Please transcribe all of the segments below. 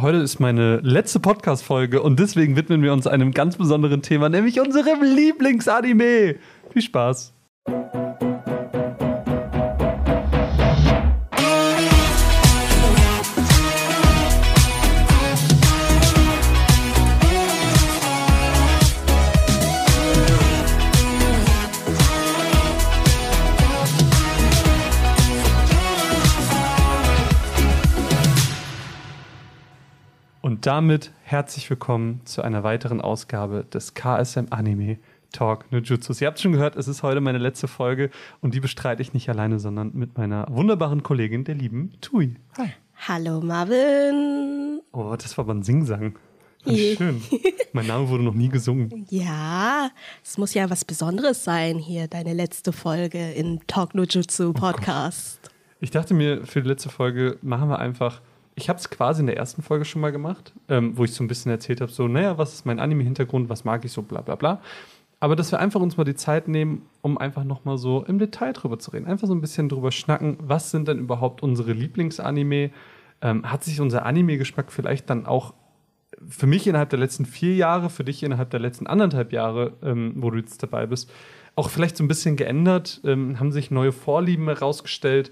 Heute ist meine letzte Podcast-Folge und deswegen widmen wir uns einem ganz besonderen Thema, nämlich unserem Lieblingsanime. Viel Spaß. Und damit herzlich willkommen zu einer weiteren Ausgabe des KSM Anime Talk Nujutsus. Ihr habt schon gehört, es ist heute meine letzte Folge und die bestreite ich nicht alleine, sondern mit meiner wunderbaren Kollegin, der lieben Tui. Hi. Hallo Marvin. Oh, das war aber ein Singsang. Schön. mein Name wurde noch nie gesungen. Ja, es muss ja was Besonderes sein hier, deine letzte Folge im Talk Nujutsu Podcast. Oh ich dachte mir, für die letzte Folge machen wir einfach ich habe es quasi in der ersten Folge schon mal gemacht, ähm, wo ich so ein bisschen erzählt habe, so, naja, was ist mein Anime-Hintergrund, was mag ich so, bla bla bla. Aber dass wir einfach uns mal die Zeit nehmen, um einfach nochmal so im Detail drüber zu reden. Einfach so ein bisschen drüber schnacken, was sind denn überhaupt unsere Lieblingsanime? Ähm, hat sich unser Anime-Geschmack vielleicht dann auch für mich innerhalb der letzten vier Jahre, für dich innerhalb der letzten anderthalb Jahre, ähm, wo du jetzt dabei bist, auch vielleicht so ein bisschen geändert? Ähm, haben sich neue Vorlieben herausgestellt?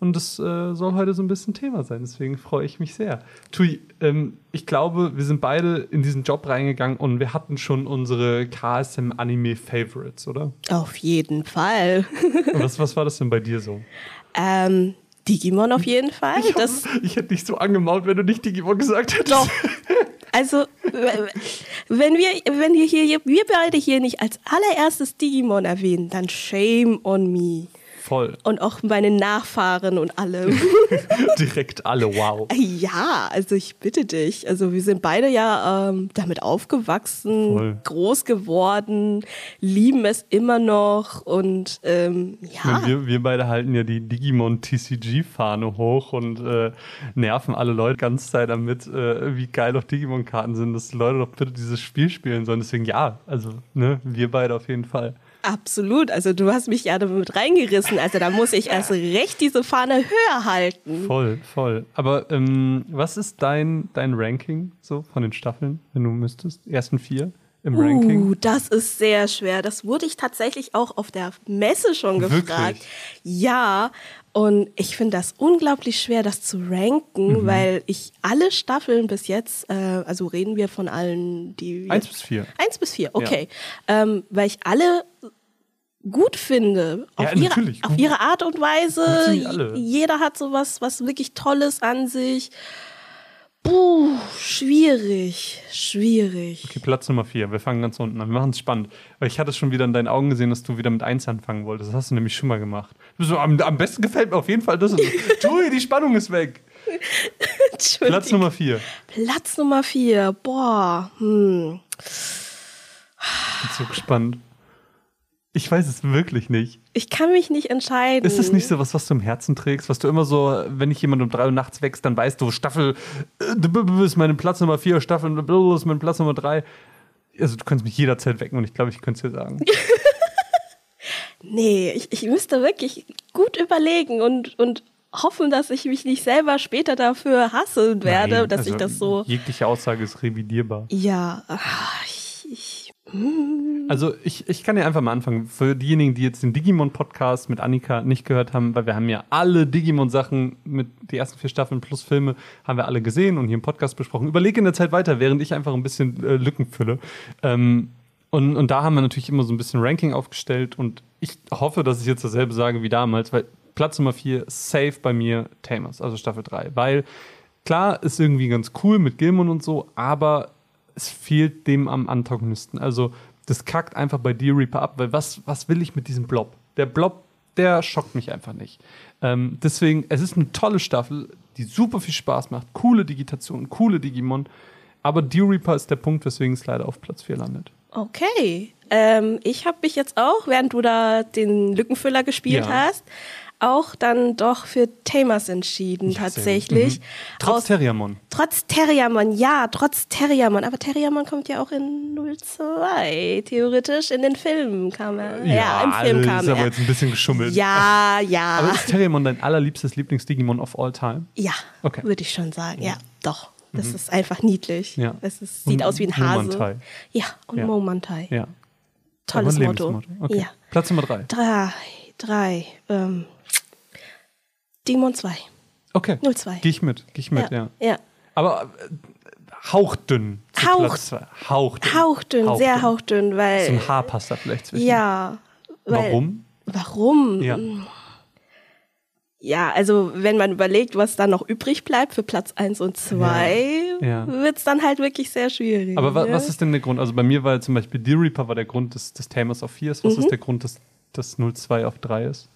Und das äh, soll heute so ein bisschen Thema sein. Deswegen freue ich mich sehr. Tui, ähm, ich glaube, wir sind beide in diesen Job reingegangen und wir hatten schon unsere KSM-Anime-Favorites, oder? Auf jeden Fall. was, was war das denn bei dir so? Ähm, Digimon auf jeden Fall. Ich, hab, ich hätte dich so angemaut, wenn du nicht Digimon gesagt hättest. Doch. Also, wenn wir, wenn wir hier, wir beide hier nicht als allererstes Digimon erwähnen, dann shame on me. Voll. Und auch meine Nachfahren und alle. Direkt alle, wow. Ja, also ich bitte dich. Also wir sind beide ja ähm, damit aufgewachsen, Voll. groß geworden, lieben es immer noch und ähm, ja. Meine, wir, wir beide halten ja die Digimon TCG-Fahne hoch und äh, nerven alle Leute ganz Zeit damit, äh, wie geil doch Digimon-Karten sind, dass die Leute doch bitte dieses Spiel spielen sollen. Deswegen ja, also ne, wir beide auf jeden Fall. Absolut. Also du hast mich ja damit reingerissen. Also da muss ich erst recht diese Fahne höher halten. Voll, voll. Aber ähm, was ist dein, dein Ranking so von den Staffeln, wenn du müsstest? Ersten vier? Im Ranking? Uh, das ist sehr schwer. Das wurde ich tatsächlich auch auf der Messe schon gefragt. Wirklich? Ja, und ich finde das unglaublich schwer, das zu ranken, mhm. weil ich alle Staffeln bis jetzt, äh, also reden wir von allen, die. Eins bis vier. Eins bis vier, okay. Ja. Ähm, weil ich alle gut finde. Auf, ja, ihre, auf ihre Art und Weise. Jeder hat sowas, was wirklich Tolles an sich. Puh, schwierig, schwierig. Okay, Platz Nummer vier. Wir fangen ganz unten an. Wir machen es spannend. Weil ich hatte schon wieder in deinen Augen gesehen, dass du wieder mit eins anfangen wolltest. Das hast du nämlich schon mal gemacht. So, am, am besten gefällt mir auf jeden Fall das. Tui, die Spannung ist weg. Platz Nummer vier. Platz Nummer vier. Boah. Hm. Ich bin so gespannt. Ich weiß es wirklich nicht. Ich kann mich nicht entscheiden. Ist es nicht so was, was du im Herzen trägst? Was du immer so, wenn ich jemand um drei Uhr nachts wächst, dann weißt du, Staffel äh, ist mein Platz Nummer vier, Staffel ist mein Platz Nummer drei. Also du könntest mich jederzeit wecken und ich glaube, ich könnte es dir sagen. nee, ich, ich müsste wirklich gut überlegen und, und hoffen, dass ich mich nicht selber später dafür hassen werde, Nein, dass also ich das so. Jegliche Aussage ist revidierbar. Ja, ich, ich also ich, ich kann ja einfach mal anfangen. Für diejenigen, die jetzt den Digimon-Podcast mit Annika nicht gehört haben, weil wir haben ja alle Digimon-Sachen mit die ersten vier Staffeln plus Filme haben wir alle gesehen und hier im Podcast besprochen. Überlege in der Zeit weiter, während ich einfach ein bisschen äh, Lücken fülle. Ähm, und, und da haben wir natürlich immer so ein bisschen Ranking aufgestellt und ich hoffe, dass ich jetzt dasselbe sage wie damals, weil Platz Nummer vier, safe bei mir Tamers, also Staffel 3. Weil klar, ist irgendwie ganz cool mit Gilmon und so, aber es fehlt dem am Antagonisten. Also das kackt einfach bei Deer Reaper ab, weil was, was will ich mit diesem Blob? Der Blob, der schockt mich einfach nicht. Ähm, deswegen, es ist eine tolle Staffel, die super viel Spaß macht, coole Digitation, coole Digimon, aber Deer Reaper ist der Punkt, weswegen es leider auf Platz 4 landet. Okay. Ähm, ich habe mich jetzt auch, während du da den Lückenfüller gespielt ja. hast, auch dann doch für Tamers entschieden, ja, tatsächlich. Mhm. Trotz Aus, Terriamon. Trotz Terriamon, ja, trotz Terriamon. Aber Terriamon kommt ja auch in 02, theoretisch. In den Filmen kam er. Ja, ja im Film kam er. ist aber jetzt ein bisschen geschummelt. Ja, ja. Aber ist Terriamon dein allerliebstes Lieblings-Digimon of all time? Ja, okay. würde ich schon sagen. Ja, doch. Das mhm. ist einfach niedlich. Ja. Es ist, sieht und aus wie ein Hase. Momantai. Ja, und ja. Momantai. Ja. Tolles Motto. Okay. Ja. Platz Nummer drei. Drei. Drei. Ähm, Demon 2. Okay. 02. Gehe ich mit. Gehe ich mit, ja. ja. ja. Aber äh, hauchdünn. Hauch, hauchdünn. Hauchdünn, hauchdünn, sehr hauchdünn, weil. So ein Haar passt da vielleicht zwischen. Ja. Weil, warum? Warum? Ja. Ja, also wenn man überlegt, was dann noch übrig bleibt für Platz 1 und 2, ja, ja. wird es dann halt wirklich sehr schwierig. Aber wa was ist denn der Grund? Also bei mir war zum Beispiel Deer Reaper war der Grund des, des Tamers auf 4 ist. Was mhm. ist der Grund, dass das 02 auf 3 ist?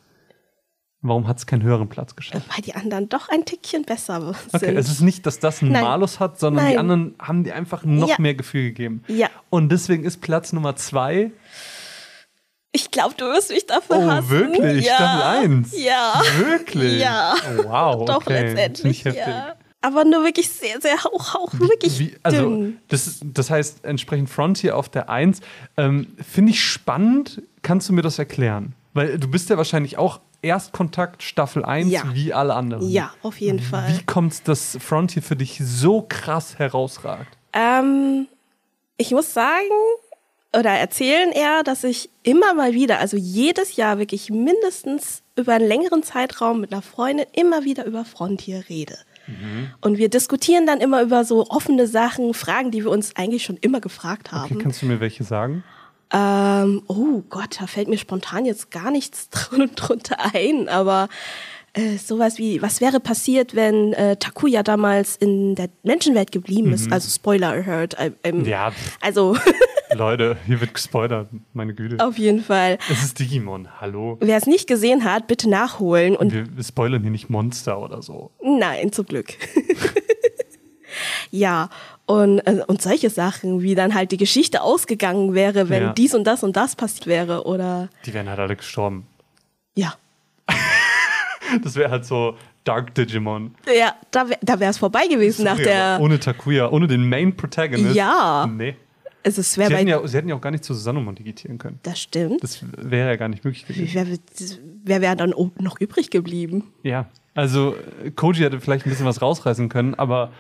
Warum hat es keinen höheren Platz geschafft? Weil die anderen doch ein Tickchen besser sind. Okay, es ist nicht, dass das einen Nein. Malus hat, sondern Nein. die anderen haben dir einfach noch ja. mehr Gefühl gegeben. Ja. Und deswegen ist Platz Nummer 2 ich glaube, du wirst mich dafür oh, hassen. wirklich? Ja. Staffel 1? Ja. Wirklich? Ja. Oh, wow. Doch, okay. letztendlich, ja. Aber nur wirklich sehr, sehr hauch, hauch, wirklich wie, also, dünn. Das, das heißt, entsprechend Frontier auf der 1. Ähm, Finde ich spannend. Kannst du mir das erklären? Weil du bist ja wahrscheinlich auch Erstkontakt Staffel 1 ja. wie alle anderen. Ja, auf jeden Fall. Wie kommt es, dass Frontier für dich so krass herausragt? Ähm, ich muss sagen, oder erzählen eher, dass ich immer mal wieder, also jedes Jahr wirklich mindestens über einen längeren Zeitraum mit einer Freundin immer wieder über Frontier rede. Mhm. Und wir diskutieren dann immer über so offene Sachen, Fragen, die wir uns eigentlich schon immer gefragt haben. Okay, kannst du mir welche sagen? Ähm, oh Gott, da fällt mir spontan jetzt gar nichts drunter ein, aber äh, sowas wie, was wäre passiert, wenn äh, Takuya damals in der Menschenwelt geblieben ist? Mhm. Also Spoiler alert. Äh, ähm, ja. Also. Leute, hier wird gespoilert, meine Güte. Auf jeden Fall. Es ist Digimon, hallo. Wer es nicht gesehen hat, bitte nachholen. Und wir, wir spoilern hier nicht Monster oder so. Nein, zum Glück. Ja, und, äh, und solche Sachen, wie dann halt die Geschichte ausgegangen wäre, wenn ja. dies und das und das passiert wäre, oder. Die wären halt alle gestorben. Ja. Das wäre halt so Dark Digimon. Ja, da, wär, da wäre es vorbei gewesen nach der. Ohne Takuya, ohne den Main Protagonist. Ja. Nee. Es ist schwer sie, hätten ja, sie hätten ja auch gar nicht zu Sanomon digitieren können. Das stimmt. Das wäre ja gar nicht möglich gewesen. Wer, wer wäre dann noch übrig geblieben? Ja, also Koji hätte vielleicht ein bisschen was rausreißen können, aber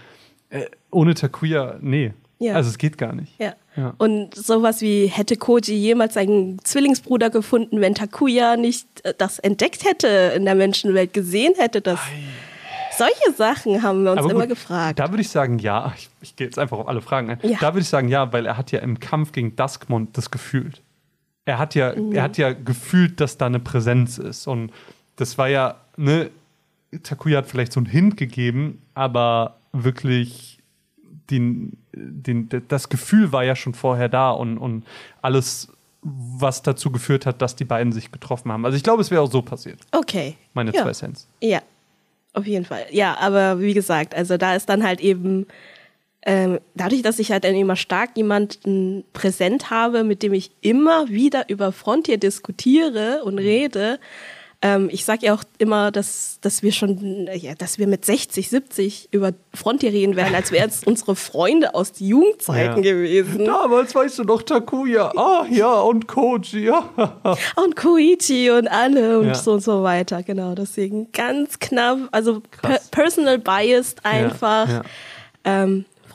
äh, ohne Takuya, nee. Ja. Also es geht gar nicht. Ja. ja. Und sowas wie, hätte Koji jemals seinen Zwillingsbruder gefunden, wenn Takuya nicht äh, das entdeckt hätte in der Menschenwelt, gesehen hätte, dass. Solche Sachen haben wir uns gut, immer gefragt. Da würde ich sagen, ja. Ich, ich gehe jetzt einfach auf alle Fragen ein. Ja. Da würde ich sagen, ja, weil er hat ja im Kampf gegen Duskmond das gefühlt. Er hat ja, mhm. er hat ja gefühlt, dass da eine Präsenz ist. Und das war ja, ne, Takuya hat vielleicht so einen Hint gegeben, aber wirklich den, den, das Gefühl war ja schon vorher da und, und alles, was dazu geführt hat, dass die beiden sich getroffen haben. Also ich glaube, es wäre auch so passiert. Okay. Meine ja. zwei Cents. Ja, auf jeden Fall. Ja, aber wie gesagt, also da ist dann halt eben ähm, dadurch, dass ich halt dann immer stark jemanden präsent habe, mit dem ich immer wieder über Frontier diskutiere und rede, ähm, ich sage ja auch immer, dass, dass wir schon, ja, dass wir mit 60, 70 über Frontier reden werden, als wären es unsere Freunde aus den Jugendzeiten ja. gewesen. Damals weißt du noch Takuya, ah ja, und Koji, ja. und Koichi und alle und ja. so und so weiter, genau. Deswegen ganz knapp, also per personal biased einfach. Ja.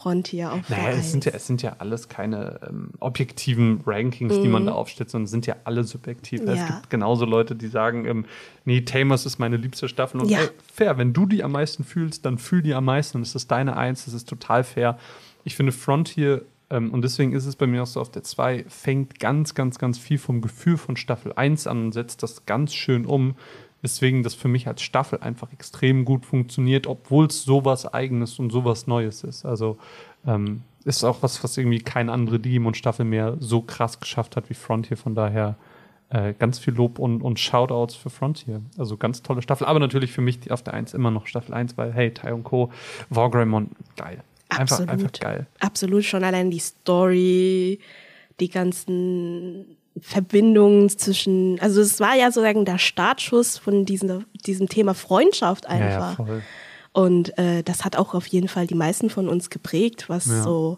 Ähm, Frontier auf naja, es sind, ja, es sind ja alles keine ähm, objektiven Rankings, mhm. die man mhm. da aufstellt, sondern sind ja alle subjektiv. Ja. Es gibt genauso Leute, die sagen, ähm, nee, Tamers ist meine liebste Staffel. Und ja. ey, fair, wenn du die am meisten fühlst, dann fühl die am meisten. Und es ist deine Eins, das ist total fair. Ich finde Frontier ähm, und deswegen ist es bei mir auch so auf der 2, fängt ganz, ganz, ganz viel vom Gefühl von Staffel 1 an und setzt das ganz schön um. Weswegen das für mich als Staffel einfach extrem gut funktioniert, obwohl es sowas Eigenes und sowas Neues ist. Also ähm, ist auch was, was irgendwie keine andere Digimon-Staffel mehr so krass geschafft hat wie Frontier. Von daher äh, ganz viel Lob und, und Shoutouts für Frontier. Also ganz tolle Staffel. Aber natürlich für mich die auf der 1 immer noch Staffel 1, weil hey, Tai und Co., Wargreymon, geil. Einfach, Absolut. einfach geil. Absolut, schon allein die Story, die ganzen Verbindung zwischen, also es war ja sozusagen der Startschuss von diesem, diesem Thema Freundschaft einfach. Ja, ja, und äh, das hat auch auf jeden Fall die meisten von uns geprägt, was ja. so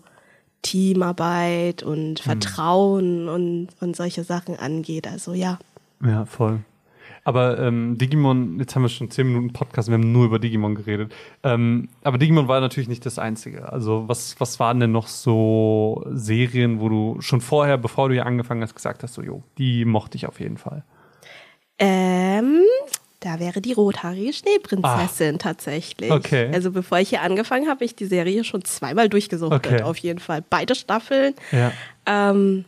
Teamarbeit und hm. Vertrauen hm. und, und solche Sachen angeht. Also ja. Ja, voll. Aber ähm, Digimon, jetzt haben wir schon zehn Minuten Podcast, wir haben nur über Digimon geredet. Ähm, aber Digimon war natürlich nicht das Einzige. Also was, was waren denn noch so Serien, wo du schon vorher, bevor du hier angefangen hast, gesagt hast, so, jo, die mochte ich auf jeden Fall? Ähm, da wäre die rothaarige Schneeprinzessin ah. tatsächlich. Okay. Also bevor ich hier angefangen habe, habe ich die Serie schon zweimal durchgesuchtet, okay. auf jeden Fall. Beide Staffeln. Ja. Ähm,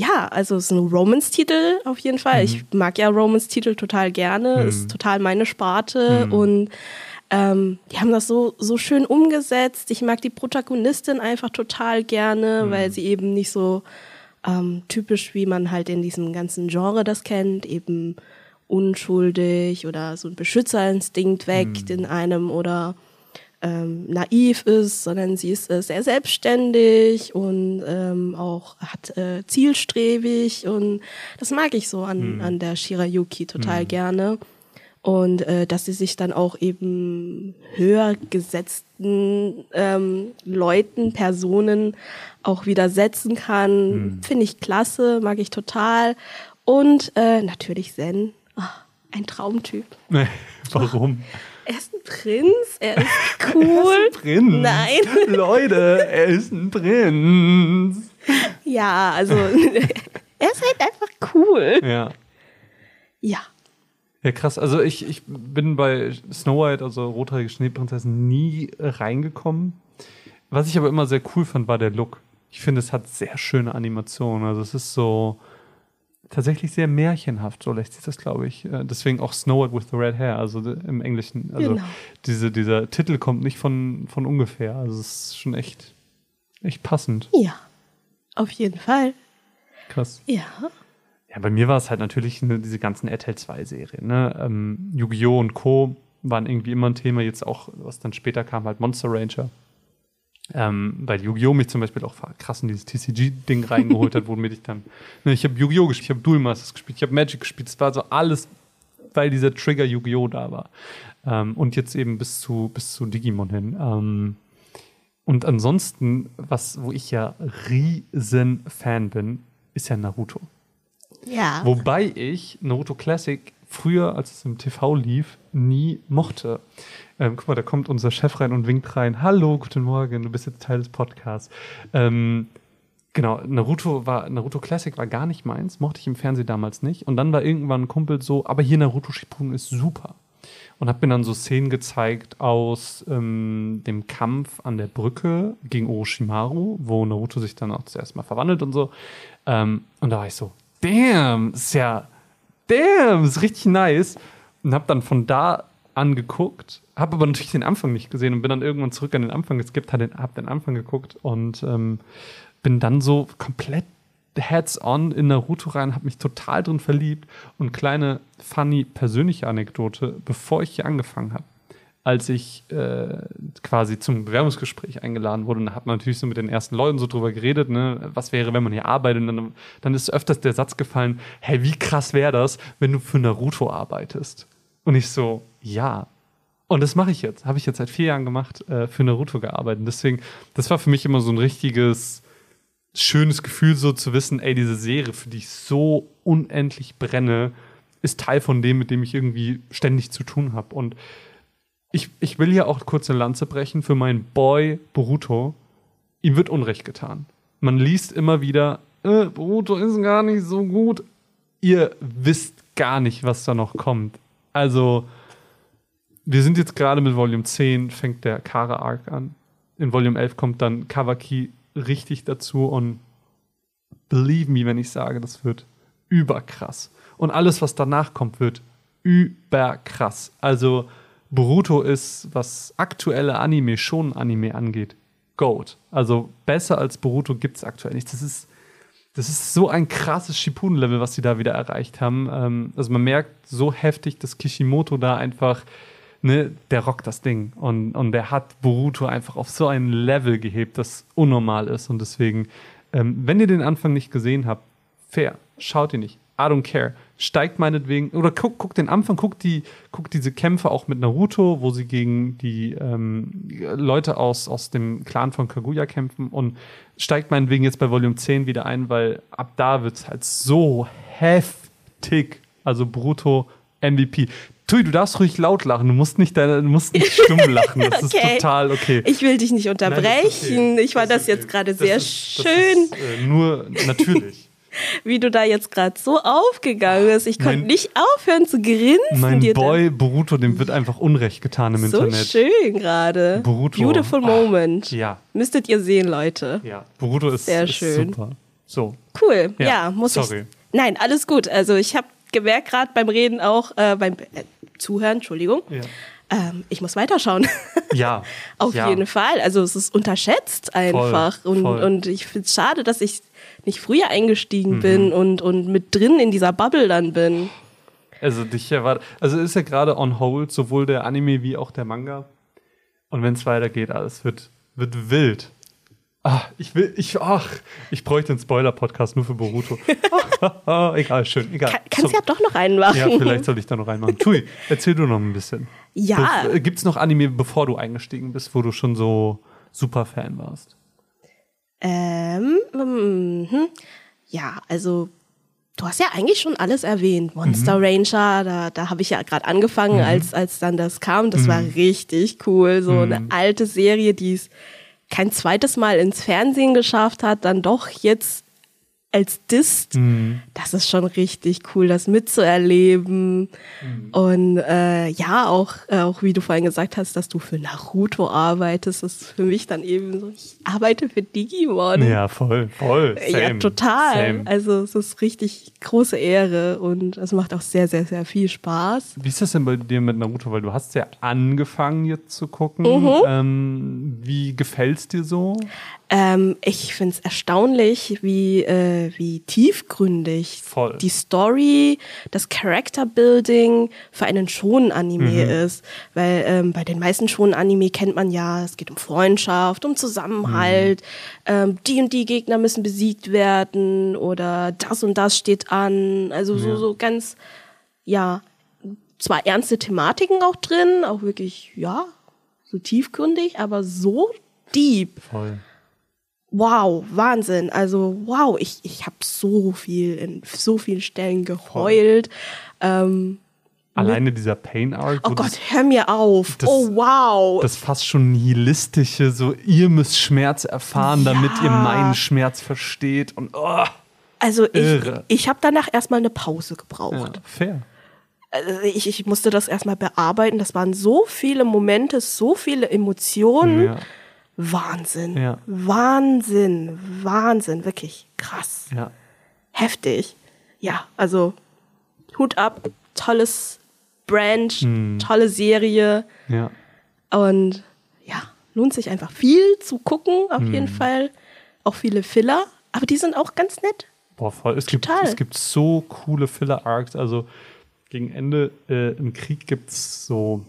ja, also es ist ein Romance-Titel auf jeden Fall. Mhm. Ich mag ja Romance-Titel total gerne, mhm. ist total meine Sparte mhm. und ähm, die haben das so, so schön umgesetzt. Ich mag die Protagonistin einfach total gerne, mhm. weil sie eben nicht so ähm, typisch, wie man halt in diesem ganzen Genre das kennt, eben unschuldig oder so ein Beschützerinstinkt weckt mhm. in einem oder ähm, naiv ist, sondern sie ist äh, sehr selbstständig und ähm, auch hat äh, zielstrebig und das mag ich so an, mhm. an der Shirayuki total mhm. gerne. Und äh, dass sie sich dann auch eben höher gesetzten ähm, Leuten, Personen auch widersetzen kann, mhm. finde ich klasse, mag ich total. Und äh, natürlich Zen, oh, ein Traumtyp. Warum? Er ist ein Prinz, er ist cool. er ist ein Prinz. Nein. Leute, er ist ein Prinz. Ja, also er ist halt einfach cool. Ja. Ja. Ja, krass. Also ich, ich bin bei Snow White, also Rothaarige Schneeprinzessin, nie reingekommen. Was ich aber immer sehr cool fand, war der Look. Ich finde, es hat sehr schöne Animationen. Also es ist so, tatsächlich sehr märchenhaft, so lässt sich das, glaube ich. Äh, deswegen auch Snow White with the Red Hair, also im Englischen. Also genau. diese, dieser Titel kommt nicht von, von ungefähr. Also es ist schon echt, echt passend. Ja, auf jeden Fall. Krass. Ja. Ja, bei mir war es halt natürlich ne, diese ganzen RTL 2-Serien. Ne? Ähm, Yu-Gi-Oh! und Co. waren irgendwie immer ein Thema. Jetzt auch, was dann später kam, halt Monster Ranger. Ähm, weil Yu-Gi-Oh! mich zum Beispiel auch krass in dieses TCG-Ding reingeholt hat, womit ich dann. Ne, ich habe Yu-Gi-Oh! gespielt, ich habe Duel Masters gespielt, ich habe Magic gespielt. Es war so alles, weil dieser Trigger Yu-Gi-Oh! da war. Ähm, und jetzt eben bis zu, bis zu Digimon hin. Ähm, und ansonsten, was, wo ich ja riesen Fan bin, ist ja Naruto. Ja. Wobei ich Naruto Classic früher, als es im TV lief, nie mochte. Ähm, guck mal, da kommt unser Chef rein und winkt rein. Hallo, guten Morgen, du bist jetzt Teil des Podcasts. Ähm, genau, Naruto war, Naruto Classic war gar nicht meins, mochte ich im Fernsehen damals nicht. Und dann war irgendwann ein Kumpel so, aber hier Naruto Shippuden ist super. Und hat mir dann so Szenen gezeigt aus ähm, dem Kampf an der Brücke gegen Orochimaru, wo Naruto sich dann auch zuerst mal verwandelt und so. Ähm, und da war ich so, damn, ist ja, damn, ist richtig nice. Und hab dann von da angeguckt, habe aber natürlich den Anfang nicht gesehen und bin dann irgendwann zurück an den Anfang geskippt, habe den, hab den Anfang geguckt und ähm, bin dann so komplett heads-on in Naruto rein, habe mich total drin verliebt und kleine funny persönliche Anekdote, bevor ich hier angefangen habe. Als ich äh, quasi zum Bewerbungsgespräch eingeladen wurde, und da hat man natürlich so mit den ersten Leuten so drüber geredet, ne, was wäre, wenn man hier arbeitet, und dann, dann ist öfters der Satz gefallen, hey, wie krass wäre das, wenn du für Naruto arbeitest? Und ich so, ja. Und das mache ich jetzt. Habe ich jetzt seit vier Jahren gemacht, äh, für Naruto gearbeitet. Und deswegen, das war für mich immer so ein richtiges, schönes Gefühl, so zu wissen, ey, diese Serie, für die ich so unendlich brenne, ist Teil von dem, mit dem ich irgendwie ständig zu tun habe. Und ich, ich will hier auch kurz eine Lanze brechen für meinen Boy Boruto. Ihm wird Unrecht getan. Man liest immer wieder, äh, Boruto ist gar nicht so gut. Ihr wisst gar nicht, was da noch kommt. Also, wir sind jetzt gerade mit Volume 10, fängt der Kara-Arc an. In Volume 11 kommt dann Kawaki richtig dazu und believe me, wenn ich sage, das wird überkrass. Und alles, was danach kommt, wird überkrass. Also, Boruto ist, was aktuelle Anime, schon Anime angeht, Goat. Also besser als Boruto gibt es aktuell nicht. Das ist das ist so ein krasses Shippuden-Level, was sie da wieder erreicht haben. Ähm, also man merkt so heftig, dass Kishimoto da einfach, ne, der rockt das Ding. Und, und der hat Boruto einfach auf so ein Level gehebt, das unnormal ist. Und deswegen, ähm, wenn ihr den Anfang nicht gesehen habt, fair, schaut ihn nicht. I don't care. Steigt meinetwegen, oder guckt guck den Anfang, guckt die, guckt diese Kämpfe auch mit Naruto, wo sie gegen die ähm, Leute aus, aus dem Clan von Kaguya kämpfen und steigt meinetwegen jetzt bei Volume 10 wieder ein, weil ab da wird es halt so heftig. Also Bruto MVP. Tui, du darfst ruhig laut lachen. Du musst nicht, deine, du musst nicht stumm lachen. Das okay. ist total okay. Ich will dich nicht unterbrechen. Nein, okay. Ich fand das, das jetzt gerade sehr ist, schön. Ist, äh, nur natürlich. Wie du da jetzt gerade so aufgegangen bist. Ich konnte nicht aufhören zu grinsen. Mein Boy Boruto, dem wird einfach Unrecht getan im so Internet. So schön gerade. Boruto. Beautiful Moment. ja. Müsstet ihr sehen, Leute. Ja, Boruto ist, sehr ist schön. super. So. Cool. Ja, ja muss Sorry. ich. Nein, alles gut. Also ich habe gemerkt gerade beim Reden auch, äh, beim äh, Zuhören, Entschuldigung. Ja. Ähm, ich muss weiterschauen. Ja. Auf ja. jeden Fall. Also es ist unterschätzt einfach. Voll, und, voll. und ich finde es schade, dass ich nicht früher eingestiegen mhm. bin und, und mit drin in dieser Bubble dann bin. Also dich erwartet. Also ist ja gerade on hold, sowohl der Anime wie auch der Manga. Und wenn es weitergeht, alles wird, wird wild. Ach, ich will, ich, ach, ich bräuchte einen Spoiler-Podcast nur für Boruto. egal, schön, egal. Kann, kannst so. ja doch noch einen machen. Ja, vielleicht soll ich da noch einen machen. Tui, erzähl du noch ein bisschen. Ja. Be Gibt es noch Anime, bevor du eingestiegen bist, wo du schon so super Fan warst? Ähm, mh, ja, also du hast ja eigentlich schon alles erwähnt. Monster mhm. Ranger, da, da habe ich ja gerade angefangen, mhm. als, als dann das kam. Das mhm. war richtig cool. So eine mhm. alte Serie, die es kein zweites Mal ins Fernsehen geschafft hat, dann doch jetzt als Dist, mhm. das ist schon richtig cool, das mitzuerleben. Mhm. Und äh, ja, auch, äh, auch wie du vorhin gesagt hast, dass du für Naruto arbeitest, ist für mich dann eben so, ich arbeite für Digimon. Ja, voll, voll. Same, ja, total. Same. Also es ist richtig große Ehre und es macht auch sehr, sehr, sehr viel Spaß. Wie ist das denn bei dir mit Naruto? Weil du hast ja angefangen jetzt zu gucken. Mhm. Ähm, wie gefällt's dir so? Ähm, ich finde es erstaunlich, wie, äh, wie tiefgründig Voll. die Story, das Character Building für einen Shonen-Anime mhm. ist. Weil ähm, bei den meisten Shonen-Anime kennt man ja, es geht um Freundschaft, um Zusammenhalt, mhm. ähm, die und die Gegner müssen besiegt werden oder das und das steht an. Also ja. so, so ganz, ja, zwar ernste Thematiken auch drin, auch wirklich, ja, so tiefgründig, aber so deep. Voll wow, Wahnsinn. Also wow, ich, ich habe so viel in so vielen Stellen geheult. Ähm, Alleine dieser Pain Arc. Oh Gott, hör mir auf. Das, oh wow. Das fast schon nihilistische, so ihr müsst Schmerz erfahren, ja. damit ihr meinen Schmerz versteht und oh, Also ich, ich habe danach erstmal eine Pause gebraucht. Ja, fair. Also ich, ich musste das erstmal bearbeiten. Das waren so viele Momente, so viele Emotionen. Ja Wahnsinn. Ja. Wahnsinn. Wahnsinn. Wirklich krass. Ja. Heftig. Ja, also Hut ab. Tolles Brand, hm. tolle Serie. Ja. Und ja, lohnt sich einfach viel zu gucken, auf hm. jeden Fall. Auch viele Filler, aber die sind auch ganz nett. Boah, voll. Es, gibt, es gibt so coole Filler-Arcs. Also gegen Ende äh, im Krieg gibt es so,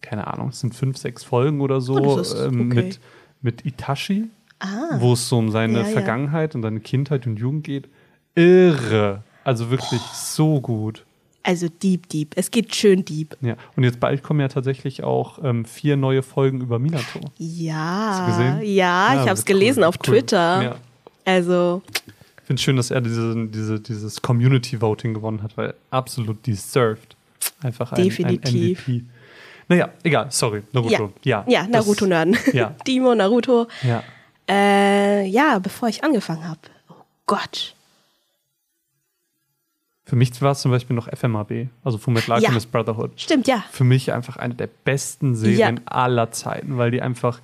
keine Ahnung, es sind fünf, sechs Folgen oder so oh, ähm, okay. mit mit Itachi, ah. wo es so um seine ja, Vergangenheit ja. und seine Kindheit und Jugend geht. Irre. Also wirklich Boah. so gut. Also deep, deep. Es geht schön deep. Ja, und jetzt bald kommen ja tatsächlich auch ähm, vier neue Folgen über Minato. Ja. Hast du gesehen? Ja, ja ich habe es gelesen cool. auf cool. Twitter. Ja. Also. Ich finde es schön, dass er diese, diese, dieses Community Voting gewonnen hat, weil absolut deserved. Einfach ein, Definitiv. ein MVP. Naja, egal, sorry, Naruto. Ja, ja, ja Naruto-Nerden. Ja. Dimo, Naruto. Ja. Äh, ja, bevor ich angefangen habe. Oh Gott. Für mich war es zum Beispiel noch FMAB, also Fullmetal Alchemist ja. Brotherhood. Stimmt, ja. Für mich einfach eine der besten Serien ja. aller Zeiten, weil die einfach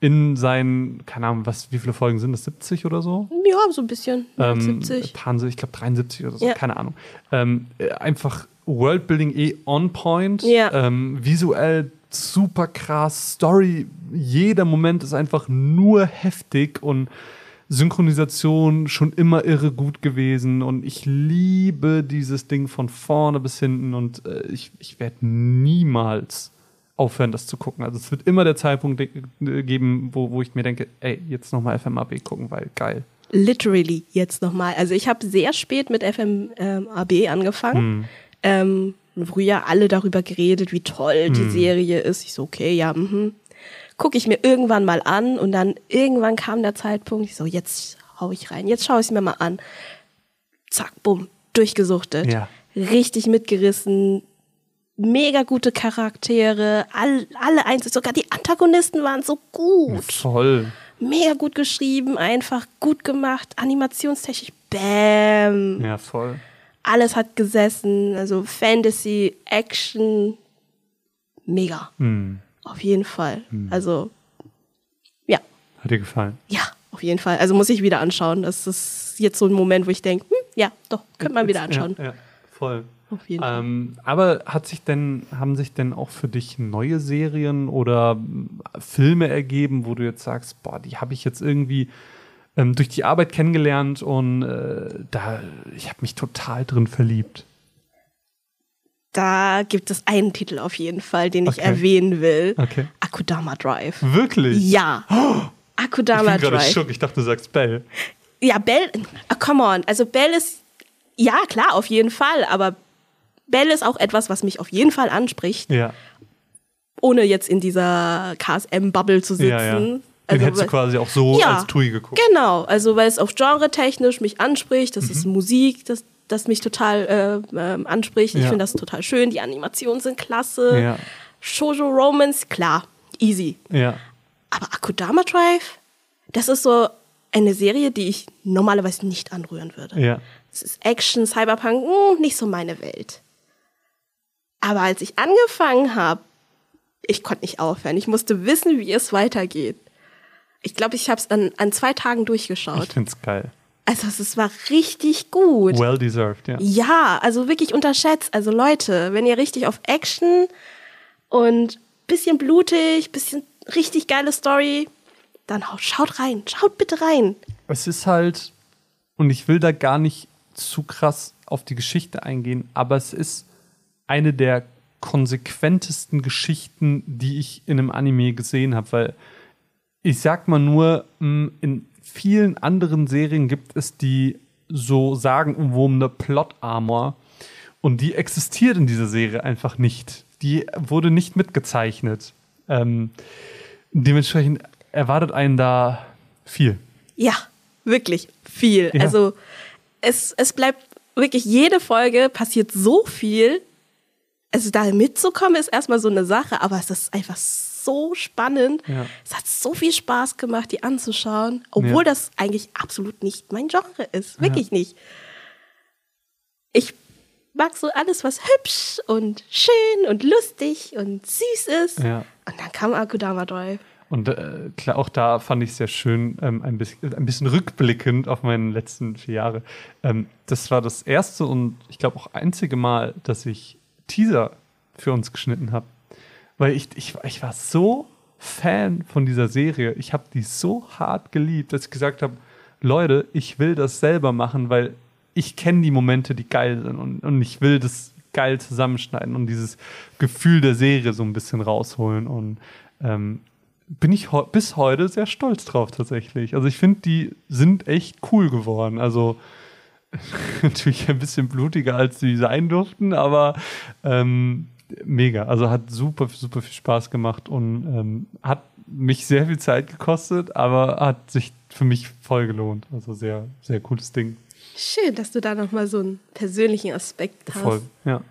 in seinen, keine Ahnung, was, wie viele Folgen sind das, 70 oder so? Ja, so ein bisschen. Ähm, 70. ich glaube 73 oder so, ja. keine Ahnung. Ähm, äh, einfach Worldbuilding eh on point. Ja. Ähm, visuell super krass. Story, jeder Moment ist einfach nur heftig und Synchronisation schon immer irre gut gewesen. Und ich liebe dieses Ding von vorne bis hinten und äh, ich, ich werde niemals aufhören, das zu gucken. Also es wird immer der Zeitpunkt geben, wo, wo ich mir denke, ey, jetzt nochmal FMAB gucken, weil geil. Literally jetzt nochmal. Also ich habe sehr spät mit FMAB angefangen. Hm ähm, früher alle darüber geredet, wie toll die hm. Serie ist. Ich so, okay, ja, mhm. Gucke ich mir irgendwann mal an und dann irgendwann kam der Zeitpunkt, ich so, jetzt hau ich rein, jetzt schaue ich es mir mal an. Zack, bumm, durchgesuchtet. Ja. Richtig mitgerissen. mega gute Charaktere, all, alle einzeln, sogar die Antagonisten waren so gut. Toll. Mega gut geschrieben, einfach gut gemacht, animationstechnisch, bam. Ja, voll. Alles hat gesessen, also Fantasy, Action, mega. Hm. Auf jeden Fall. Hm. Also, ja. Hat dir gefallen? Ja, auf jeden Fall. Also muss ich wieder anschauen. Das ist jetzt so ein Moment, wo ich denke, hm, ja, doch, könnte man wieder anschauen. Ja, ja voll. Auf jeden Fall. Ähm, aber hat sich denn, haben sich denn auch für dich neue Serien oder Filme ergeben, wo du jetzt sagst, boah, die habe ich jetzt irgendwie ähm, durch die Arbeit kennengelernt und äh, da, ich habe mich total drin verliebt. Da gibt es einen Titel auf jeden Fall, den ich okay. erwähnen will. Okay. Akudama Drive. Wirklich? Ja. Oh, Akudama ich bin Drive. Schock. Ich dachte, du sagst Bell. Ja, Bell, oh, come on. Also Bell ist, ja klar, auf jeden Fall, aber Bell ist auch etwas, was mich auf jeden Fall anspricht. Ja. Ohne jetzt in dieser KSM-Bubble zu sitzen. Ja, ja. Den also, hättest du quasi auch so ja, als Tui geguckt. Genau, also weil es auch genre-technisch mich anspricht, das mhm. ist Musik, das, das mich total äh, äh, anspricht. Ich finde das total schön, die Animationen sind klasse. Ja. Shoujo Romance, klar, easy. Ja. Aber Akudama Drive, das ist so eine Serie, die ich normalerweise nicht anrühren würde. Ja. Es ist Action, Cyberpunk, mh, hm, nicht so meine Welt. Aber als ich angefangen habe, ich konnte nicht aufhören. Ich musste wissen, wie es weitergeht. Ich glaube, ich habe es an, an zwei Tagen durchgeschaut. Ich finde es geil. Also es war richtig gut. Well deserved, ja. Ja, also wirklich unterschätzt. Also Leute, wenn ihr richtig auf Action und bisschen blutig, bisschen richtig geile Story, dann schaut rein. Schaut bitte rein. Es ist halt, und ich will da gar nicht zu krass auf die Geschichte eingehen, aber es ist eine der konsequentesten Geschichten, die ich in einem Anime gesehen habe, weil ich sag mal nur, mm, in vielen anderen Serien gibt es die so sagenumwobene Plot-Armor und die existiert in dieser Serie einfach nicht. Die wurde nicht mitgezeichnet. Ähm, dementsprechend erwartet einen da viel. Ja, wirklich viel. Ja. Also es, es bleibt wirklich jede Folge passiert so viel, also da mitzukommen ist erstmal so eine Sache, aber es ist einfach so spannend. Ja. Es hat so viel Spaß gemacht, die anzuschauen, obwohl ja. das eigentlich absolut nicht mein Genre ist. Wirklich ja. nicht. Ich mag so alles, was hübsch und schön und lustig und süß ist. Und dann kam Akudama Drive. Und äh, klar, auch da fand ich es sehr schön, ähm, ein, bisschen, ein bisschen rückblickend auf meine letzten vier Jahre. Ähm, das war das erste und ich glaube auch einzige Mal, dass ich Teaser für uns geschnitten habe. Weil ich, ich, ich war so Fan von dieser Serie. Ich habe die so hart geliebt, dass ich gesagt habe, Leute, ich will das selber machen, weil ich kenne die Momente, die geil sind und, und ich will das geil zusammenschneiden und dieses Gefühl der Serie so ein bisschen rausholen. Und ähm, bin ich bis heute sehr stolz drauf tatsächlich. Also ich finde, die sind echt cool geworden. Also natürlich ein bisschen blutiger, als sie sein durften, aber ähm, mega. Also hat super, super viel Spaß gemacht und ähm, hat mich sehr viel Zeit gekostet, aber hat sich für mich voll gelohnt. Also sehr, sehr cooles Ding. Schön, dass du da nochmal so einen persönlichen Aspekt hast. Voll, ja.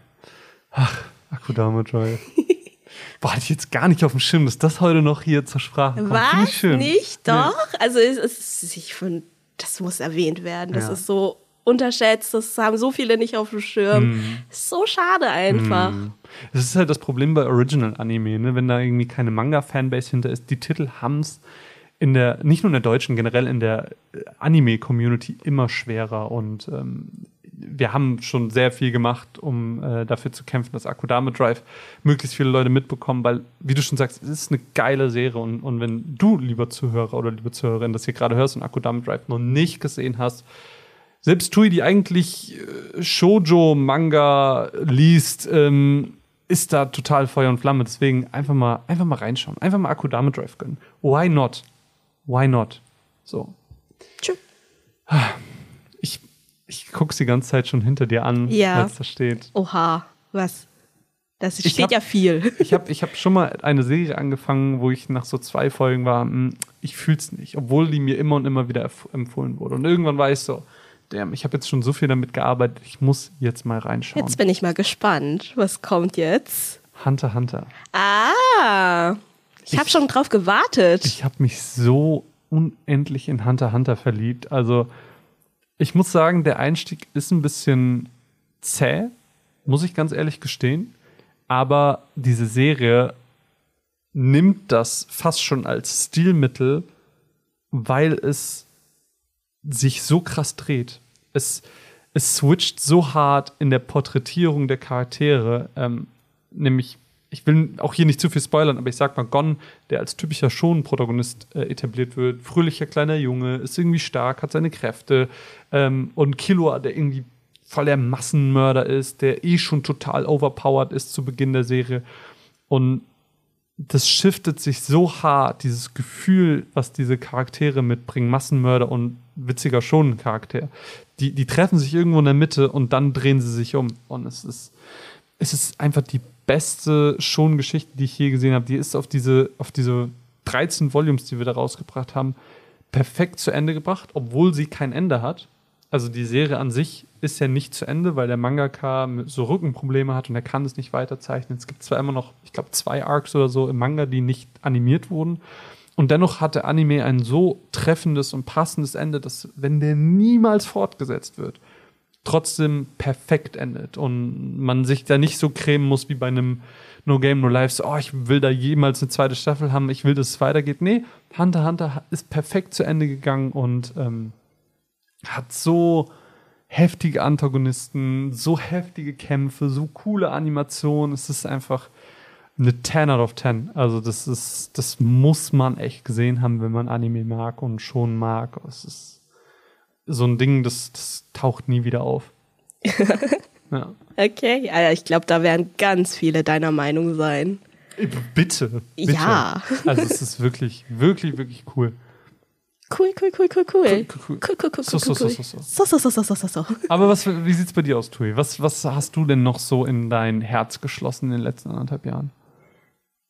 Ach, Akudama Drive. Boah, hatte ich jetzt gar nicht auf dem Schirm, dass das heute noch hier zur Sprache kommt. Was? Schön. Nicht? Doch? Nee. Also es ist, ich finde, das muss erwähnt werden. Das ja. ist so unterschätzt. Das haben so viele nicht auf dem Schirm. Mm. So schade einfach. Mm. Das ist halt das Problem bei Original Anime, ne? wenn da irgendwie keine Manga-Fanbase hinter ist. Die Titel haben es in der, nicht nur in der deutschen, generell in der äh, Anime-Community immer schwerer und ähm, wir haben schon sehr viel gemacht, um äh, dafür zu kämpfen, dass Akudame Drive möglichst viele Leute mitbekommen, weil, wie du schon sagst, es ist eine geile Serie und, und wenn du, lieber Zuhörer oder liebe Zuhörerin, das hier gerade hörst und Akudame Drive noch nicht gesehen hast, selbst Tui, die eigentlich äh, Shoujo-Manga liest, ähm, ist da total Feuer und Flamme. Deswegen einfach mal, einfach mal reinschauen. Einfach mal Akudame Drive gönnen. Why not? Why not? So. Tschüss. Ich, ich gucke die ganze Zeit schon hinter dir an, ja. was da steht. Oha, was? Das steht hab, ja viel. Ich habe ich hab schon mal eine Serie angefangen, wo ich nach so zwei Folgen war, hm, ich fühl's nicht, obwohl die mir immer und immer wieder empfohlen wurde. Und irgendwann war ich so, damn, ich habe jetzt schon so viel damit gearbeitet, ich muss jetzt mal reinschauen. Jetzt bin ich mal gespannt. Was kommt jetzt? Hunter Hunter. Ah, ich, ich habe schon drauf gewartet. Ich habe mich so unendlich in Hunter Hunter verliebt. Also, ich muss sagen, der Einstieg ist ein bisschen zäh, muss ich ganz ehrlich gestehen. Aber diese Serie nimmt das fast schon als Stilmittel, weil es sich so krass dreht. Es, es switcht so hart in der Porträtierung der Charaktere. Ähm, nämlich, ich will auch hier nicht zu viel spoilern, aber ich sag mal, Gon, der als typischer Schon-Protagonist äh, etabliert wird, fröhlicher kleiner Junge, ist irgendwie stark, hat seine Kräfte. Ähm, und Killua, der irgendwie voll der Massenmörder ist, der eh schon total overpowered ist zu Beginn der Serie. Und das shiftet sich so hart, dieses Gefühl, was diese Charaktere mitbringen, Massenmörder und witziger Schonen-Charakter. Die, die treffen sich irgendwo in der Mitte und dann drehen sie sich um. Und es ist, es ist einfach die beste Schon-Geschichte, die ich je gesehen habe. Die ist auf diese, auf diese 13 Volumes, die wir da rausgebracht haben, perfekt zu Ende gebracht, obwohl sie kein Ende hat. Also die Serie an sich ist ja nicht zu Ende, weil der Mangaka so Rückenprobleme hat und er kann es nicht weiterzeichnen. Es gibt zwar immer noch, ich glaube, zwei Arcs oder so im Manga, die nicht animiert wurden. Und dennoch hat der Anime ein so treffendes und passendes Ende, dass, wenn der niemals fortgesetzt wird, trotzdem perfekt endet und man sich da nicht so cremen muss wie bei einem No Game No Life, so, oh, ich will da jemals eine zweite Staffel haben, ich will, dass es weitergeht. Nee, Hunter Hunter ist perfekt zu Ende gegangen und ähm, hat so heftige Antagonisten, so heftige Kämpfe, so coole Animationen. Es ist einfach eine 10 out of 10. Also das ist, das muss man echt gesehen haben, wenn man Anime mag und schon mag. Es ist so ein Ding, das, das taucht nie wieder auf. ja. Okay, ja, ich glaube, da werden ganz viele deiner Meinung sein. Bitte, bitte. Ja. Also es ist wirklich, wirklich, wirklich cool. Cool, cool, cool, cool, cool. Cool, cool, cool. So, so, so, so, so. So, so, so, so, so, so. Aber was, wie sieht's bei dir aus, Tui? Was, was hast du denn noch so in dein Herz geschlossen in den letzten anderthalb Jahren?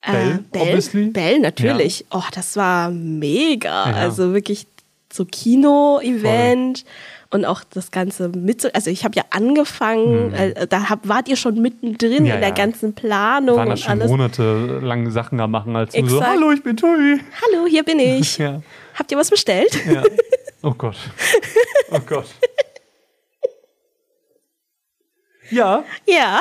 Bell, äh, Bell, obviously. Bell, natürlich. Ja. Oh, das war mega. Ja. Also wirklich so Kino-Event und auch das Ganze mit. Also ich habe ja angefangen, mhm. äh, da hab, wart ihr schon mittendrin ja, in der ganzen Planung. Waren das schon alles. monatelang Sachen am machen, als du so, hallo, ich bin Tui. Hallo, hier bin ich. ja. Habt ihr was bestellt? Ja. Oh Gott. Oh Gott. Ja. Ja.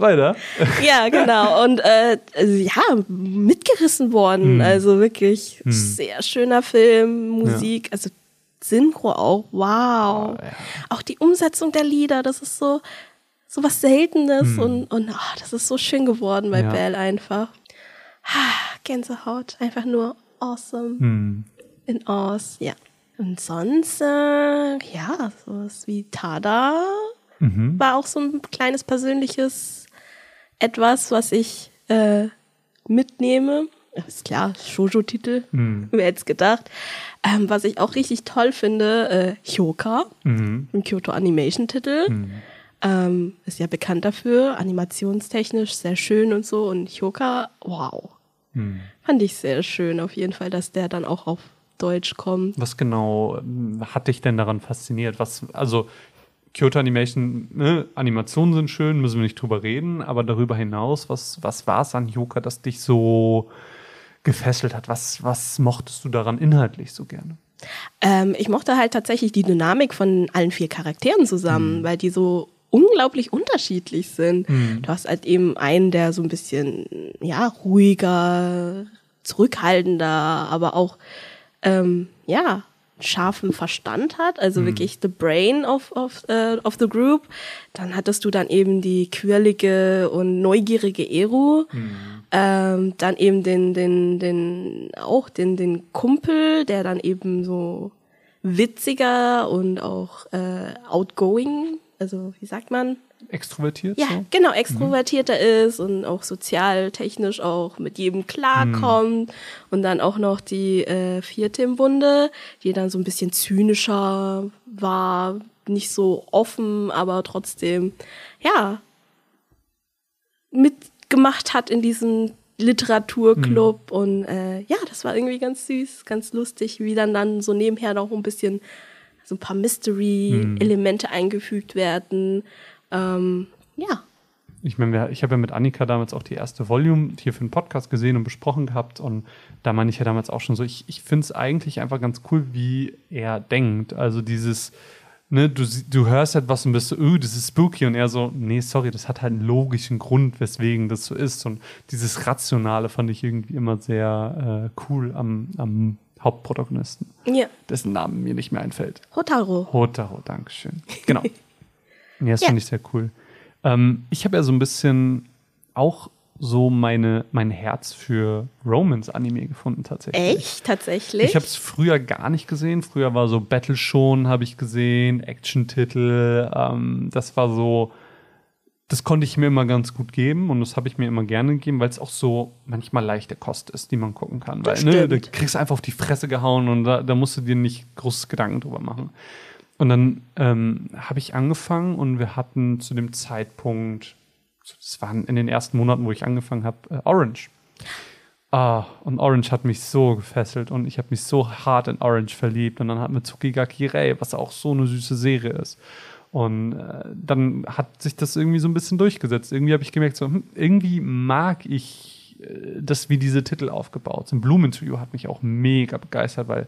Weiter. Ja, genau. Und äh, ja, mitgerissen worden. Hm. Also wirklich hm. sehr schöner Film, Musik, ja. also Synchro auch. Wow. Oh, ja. Auch die Umsetzung der Lieder, das ist so, so was Seltenes hm. und, und oh, das ist so schön geworden bei ja. Belle einfach. Gänsehaut, einfach nur awesome. Hm. In Oz, ja. Und sonst, äh, ja, sowas wie Tada mhm. war auch so ein kleines persönliches etwas, was ich äh, mitnehme. Ist klar, Shoujo-Titel, mhm. wer hätte es gedacht. Ähm, was ich auch richtig toll finde, äh, Hyoka, mhm. ein Kyoto Animation-Titel. Mhm. Ähm, ist ja bekannt dafür, animationstechnisch sehr schön und so. Und Hyoka, wow. Mhm. Fand ich sehr schön auf jeden Fall, dass der dann auch auf Deutsch kommt. Was genau ähm, hat dich denn daran fasziniert? Was, also Kyoto Animation, ne, Animationen sind schön, müssen wir nicht drüber reden, aber darüber hinaus, was, was war es an Yoka, das dich so gefesselt hat? Was, was mochtest du daran inhaltlich so gerne? Ähm, ich mochte halt tatsächlich die Dynamik von allen vier Charakteren zusammen, mhm. weil die so unglaublich unterschiedlich sind. Mhm. Du hast halt eben einen, der so ein bisschen, ja, ruhiger, zurückhaltender, aber auch, ähm, ja, scharfen Verstand hat, also mhm. wirklich the brain of, of, uh, of the group. Dann hattest du dann eben die quirlige und neugierige Eru. Mhm. Ähm, dann eben den, den, den, auch den, den Kumpel, der dann eben so witziger und auch äh, outgoing, also wie sagt man, extrovertiert. Ja, so? genau, extrovertierter mhm. ist und auch sozialtechnisch auch mit jedem klarkommt. Mhm. Und dann auch noch die äh, vierte im Bunde, die dann so ein bisschen zynischer war, nicht so offen, aber trotzdem, ja, mitgemacht hat in diesem Literaturclub. Mhm. Und äh, ja, das war irgendwie ganz süß, ganz lustig, wie dann dann so nebenher noch ein bisschen so ein paar Mystery-Elemente hm. eingefügt werden. Ähm, ja. Ich meine, ich habe ja mit Annika damals auch die erste Volume hier für den Podcast gesehen und besprochen gehabt. Und da meine ich ja damals auch schon so, ich, ich finde es eigentlich einfach ganz cool, wie er denkt. Also dieses, ne, du, du hörst etwas und bist so, oh, das ist spooky. Und er so, nee, sorry, das hat halt einen logischen Grund, weswegen das so ist. Und dieses Rationale fand ich irgendwie immer sehr äh, cool am, am Hauptprotagonisten. Ja. Dessen Namen mir nicht mehr einfällt. Hotaro. Hotaro, Dankeschön. Genau. ja, das ja. finde ich sehr cool. Ähm, ich habe ja so ein bisschen auch so meine, mein Herz für Romance-Anime gefunden tatsächlich. Echt? Tatsächlich? Ich habe es früher gar nicht gesehen. Früher war so Battle schon habe ich gesehen, Action-Titel. Ähm, das war so, das konnte ich mir immer ganz gut geben und das habe ich mir immer gerne gegeben, weil es auch so manchmal leichte Kost ist, die man gucken kann. Weil ne, da kriegst du einfach auf die Fresse gehauen und da, da musst du dir nicht großes Gedanken drüber machen. Und dann ähm, habe ich angefangen und wir hatten zu dem Zeitpunkt das waren in den ersten Monaten, wo ich angefangen habe, äh, Orange. Ah, und Orange hat mich so gefesselt und ich habe mich so hart in Orange verliebt. Und dann hatten wir Tsukigaki Rei, was auch so eine süße Serie ist. Und äh, dann hat sich das irgendwie so ein bisschen durchgesetzt. Irgendwie habe ich gemerkt, so, hm, irgendwie mag ich äh, das, wie diese Titel aufgebaut sind. Blumen to You hat mich auch mega begeistert, weil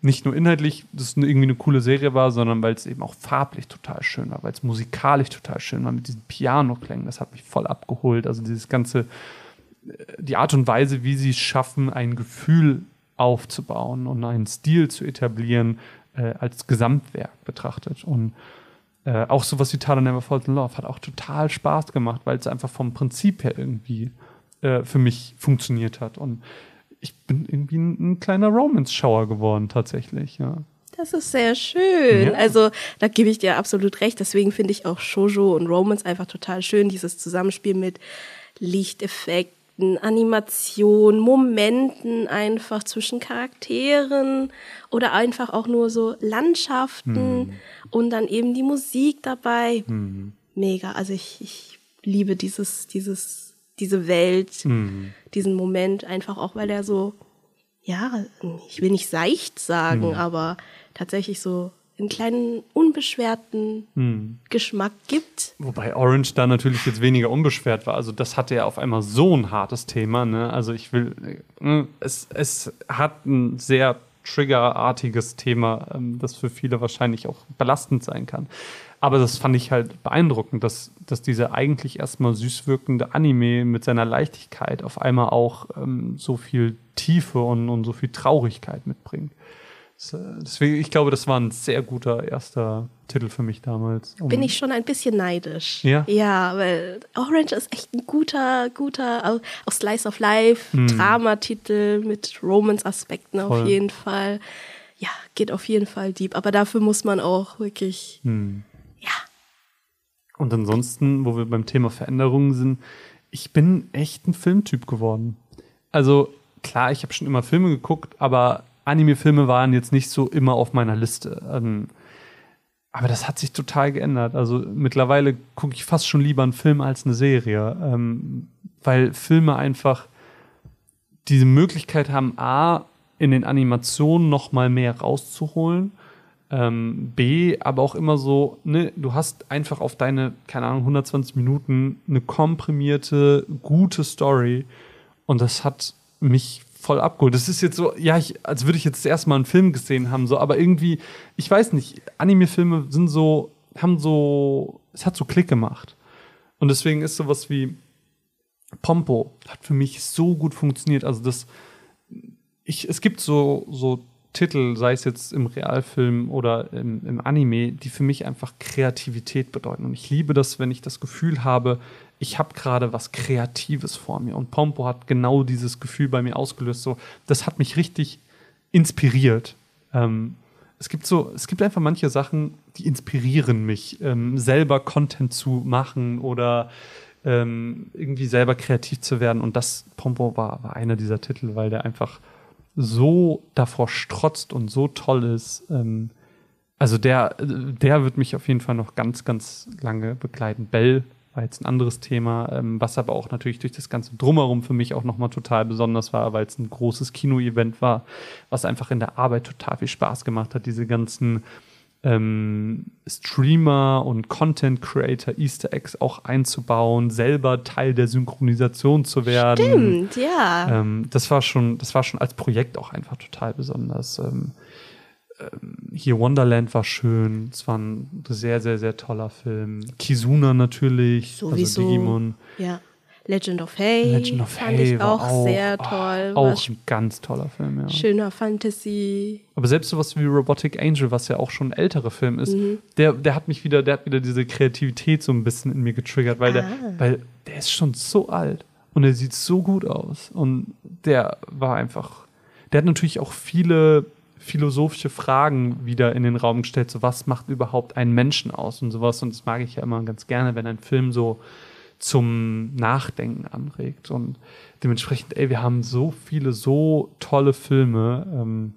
nicht nur inhaltlich das irgendwie eine coole Serie war, sondern weil es eben auch farblich total schön war, weil es musikalisch total schön war mit diesen Piano-Klängen. Das hat mich voll abgeholt. Also dieses ganze, äh, die Art und Weise, wie sie es schaffen, ein Gefühl aufzubauen und einen Stil zu etablieren, äh, als Gesamtwerk betrachtet. Und äh, auch sowas wie Tyler Never Falls in Love hat auch total Spaß gemacht, weil es einfach vom Prinzip her irgendwie äh, für mich funktioniert hat. Und ich bin irgendwie ein, ein kleiner Romance-Schauer geworden, tatsächlich, ja. Das ist sehr schön. Ja. Also da gebe ich dir absolut recht. Deswegen finde ich auch Shoujo und Romance einfach total schön. Dieses Zusammenspiel mit Lichteffekten, Animation, Momenten einfach zwischen Charakteren oder einfach auch nur so Landschaften hm. und dann eben die Musik dabei. Hm. Mega. Also ich, ich liebe dieses, dieses diese Welt, mhm. diesen Moment, einfach auch, weil er so, ja, ich will nicht seicht sagen, mhm. aber tatsächlich so einen kleinen unbeschwerten mhm. Geschmack gibt. Wobei Orange da natürlich jetzt weniger unbeschwert war. Also das hatte ja auf einmal so ein hartes Thema. Ne? Also ich will, äh, es, es hat ein sehr triggerartiges Thema, ähm, das für viele wahrscheinlich auch belastend sein kann. Aber das fand ich halt beeindruckend, dass, dass dieser eigentlich erstmal süß wirkende Anime mit seiner Leichtigkeit auf einmal auch ähm, so viel Tiefe und, und so viel Traurigkeit mitbringt. Äh, deswegen, ich glaube, das war ein sehr guter erster Titel für mich damals. Um Bin ich schon ein bisschen neidisch. Ja? Ja, weil Orange ist echt ein guter, guter, auch Slice of Life, hm. Dramatitel mit Romance-Aspekten auf jeden Fall. Ja, geht auf jeden Fall deep. Aber dafür muss man auch wirklich hm. Und ansonsten, wo wir beim Thema Veränderungen sind, ich bin echt ein Filmtyp geworden. Also klar, ich habe schon immer Filme geguckt, aber Anime-Filme waren jetzt nicht so immer auf meiner Liste. Ähm, aber das hat sich total geändert. Also mittlerweile gucke ich fast schon lieber einen Film als eine Serie, ähm, weil Filme einfach diese Möglichkeit haben, a in den Animationen noch mal mehr rauszuholen ähm, B, aber auch immer so, ne, du hast einfach auf deine, keine Ahnung, 120 Minuten eine komprimierte, gute Story und das hat mich voll abgeholt. Das ist jetzt so, ja, ich, als würde ich jetzt erstmal einen Film gesehen haben, so, aber irgendwie, ich weiß nicht, Anime-Filme sind so, haben so, es hat so Klick gemacht. Und deswegen ist sowas wie Pompo hat für mich so gut funktioniert. Also das, ich, es gibt so, so Titel, sei es jetzt im Realfilm oder im, im, Anime, die für mich einfach Kreativität bedeuten. Und ich liebe das, wenn ich das Gefühl habe, ich habe gerade was Kreatives vor mir. Und Pompo hat genau dieses Gefühl bei mir ausgelöst. So, das hat mich richtig inspiriert. Ähm, es gibt so, es gibt einfach manche Sachen, die inspirieren mich, ähm, selber Content zu machen oder ähm, irgendwie selber kreativ zu werden. Und das Pompo war, war einer dieser Titel, weil der einfach so davor strotzt und so toll ist. Ähm, also der, der wird mich auf jeden Fall noch ganz, ganz lange begleiten. Bell war jetzt ein anderes Thema, ähm, was aber auch natürlich durch das ganze Drumherum für mich auch nochmal total besonders war, weil es ein großes Kino-Event war, was einfach in der Arbeit total viel Spaß gemacht hat. Diese ganzen ähm, Streamer und Content Creator Easter Eggs auch einzubauen, selber Teil der Synchronisation zu werden. Stimmt, ja. Ähm, das war schon, das war schon als Projekt auch einfach total besonders. Ähm, ähm hier Wonderland war schön, es war ein sehr, sehr, sehr toller Film. Kizuna natürlich, also Sowieso. also Digimon. Ja. Legend of Hay. Legend of fand Hay ich auch, auch, sehr toll. Oh, auch ein ganz toller Film, ja. Schöner Fantasy. Aber selbst sowas wie Robotic Angel, was ja auch schon ein älterer Film ist, mhm. der, der hat mich wieder, der hat wieder diese Kreativität so ein bisschen in mir getriggert, weil, ah. der, weil der ist schon so alt und er sieht so gut aus. Und der war einfach, der hat natürlich auch viele philosophische Fragen wieder in den Raum gestellt, so was macht überhaupt einen Menschen aus und sowas. Und das mag ich ja immer ganz gerne, wenn ein Film so zum Nachdenken anregt. Und dementsprechend, ey, wir haben so viele, so tolle Filme. Ähm,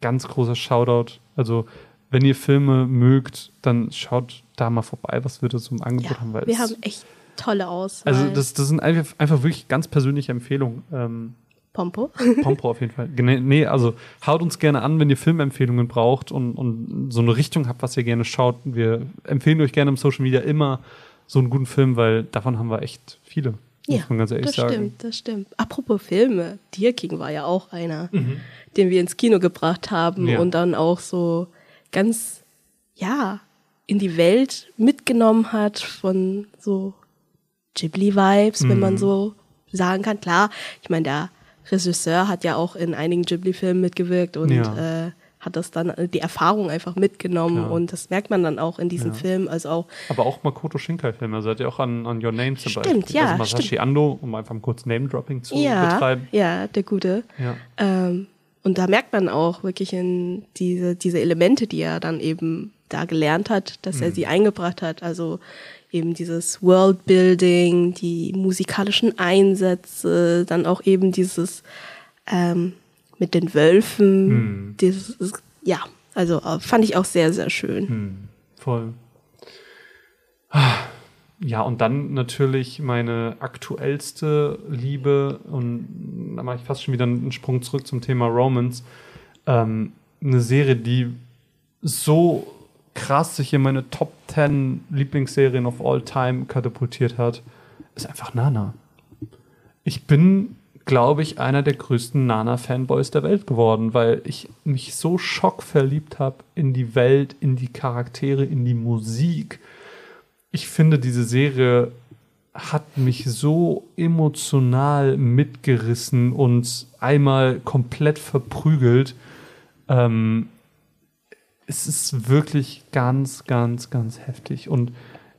ganz großer Shoutout. Also, wenn ihr Filme mögt, dann schaut da mal vorbei, was wir da so im Angebot ja, haben. Weil wir haben echt tolle Auswahl. Also, das, das sind einfach, einfach wirklich ganz persönliche Empfehlungen. Ähm, Pompo. Pompo auf jeden Fall. Nee, also haut uns gerne an, wenn ihr Filmempfehlungen braucht und, und so eine Richtung habt, was ihr gerne schaut. Wir empfehlen euch gerne im Social Media immer so einen guten Film, weil davon haben wir echt viele. Ja, muss man ganz ehrlich das sagen. stimmt, das stimmt. Apropos Filme, Deer King war ja auch einer, mhm. den wir ins Kino gebracht haben ja. und dann auch so ganz, ja, in die Welt mitgenommen hat von so Ghibli-Vibes, mhm. wenn man mhm. so sagen kann. Klar, ich meine, der Regisseur hat ja auch in einigen Ghibli-Filmen mitgewirkt und ja. äh, hat das dann äh, die Erfahrung einfach mitgenommen Klar. und das merkt man dann auch in diesem ja. Film. Also auch Aber auch Makoto Shinkai-Filme, seid ihr auch an, an Your Name zum stimmt, Beispiel. Ja, also Masashi stimmt. Ando, um einfach kurz Name-Dropping zu ja, betreiben. Ja, der Gute. Ja. Ähm, und da merkt man auch wirklich in diese, diese Elemente, die er dann eben da gelernt hat, dass mhm. er sie eingebracht hat. Also eben dieses Worldbuilding, die musikalischen Einsätze, dann auch eben dieses ähm, mit den Wölfen. Hm. Dieses, ja, also äh, fand ich auch sehr, sehr schön. Hm. Voll. Ja, und dann natürlich meine aktuellste Liebe, und da mache ich fast schon wieder einen Sprung zurück zum Thema Romance. Ähm, eine Serie, die so krass sich in meine Top 10 Lieblingsserien of all time katapultiert hat, ist einfach Nana. Ich bin glaube ich, einer der größten Nana-Fanboys der Welt geworden, weil ich mich so schockverliebt habe in die Welt, in die Charaktere, in die Musik. Ich finde, diese Serie hat mich so emotional mitgerissen und einmal komplett verprügelt. Ähm, es ist wirklich ganz, ganz, ganz heftig. Und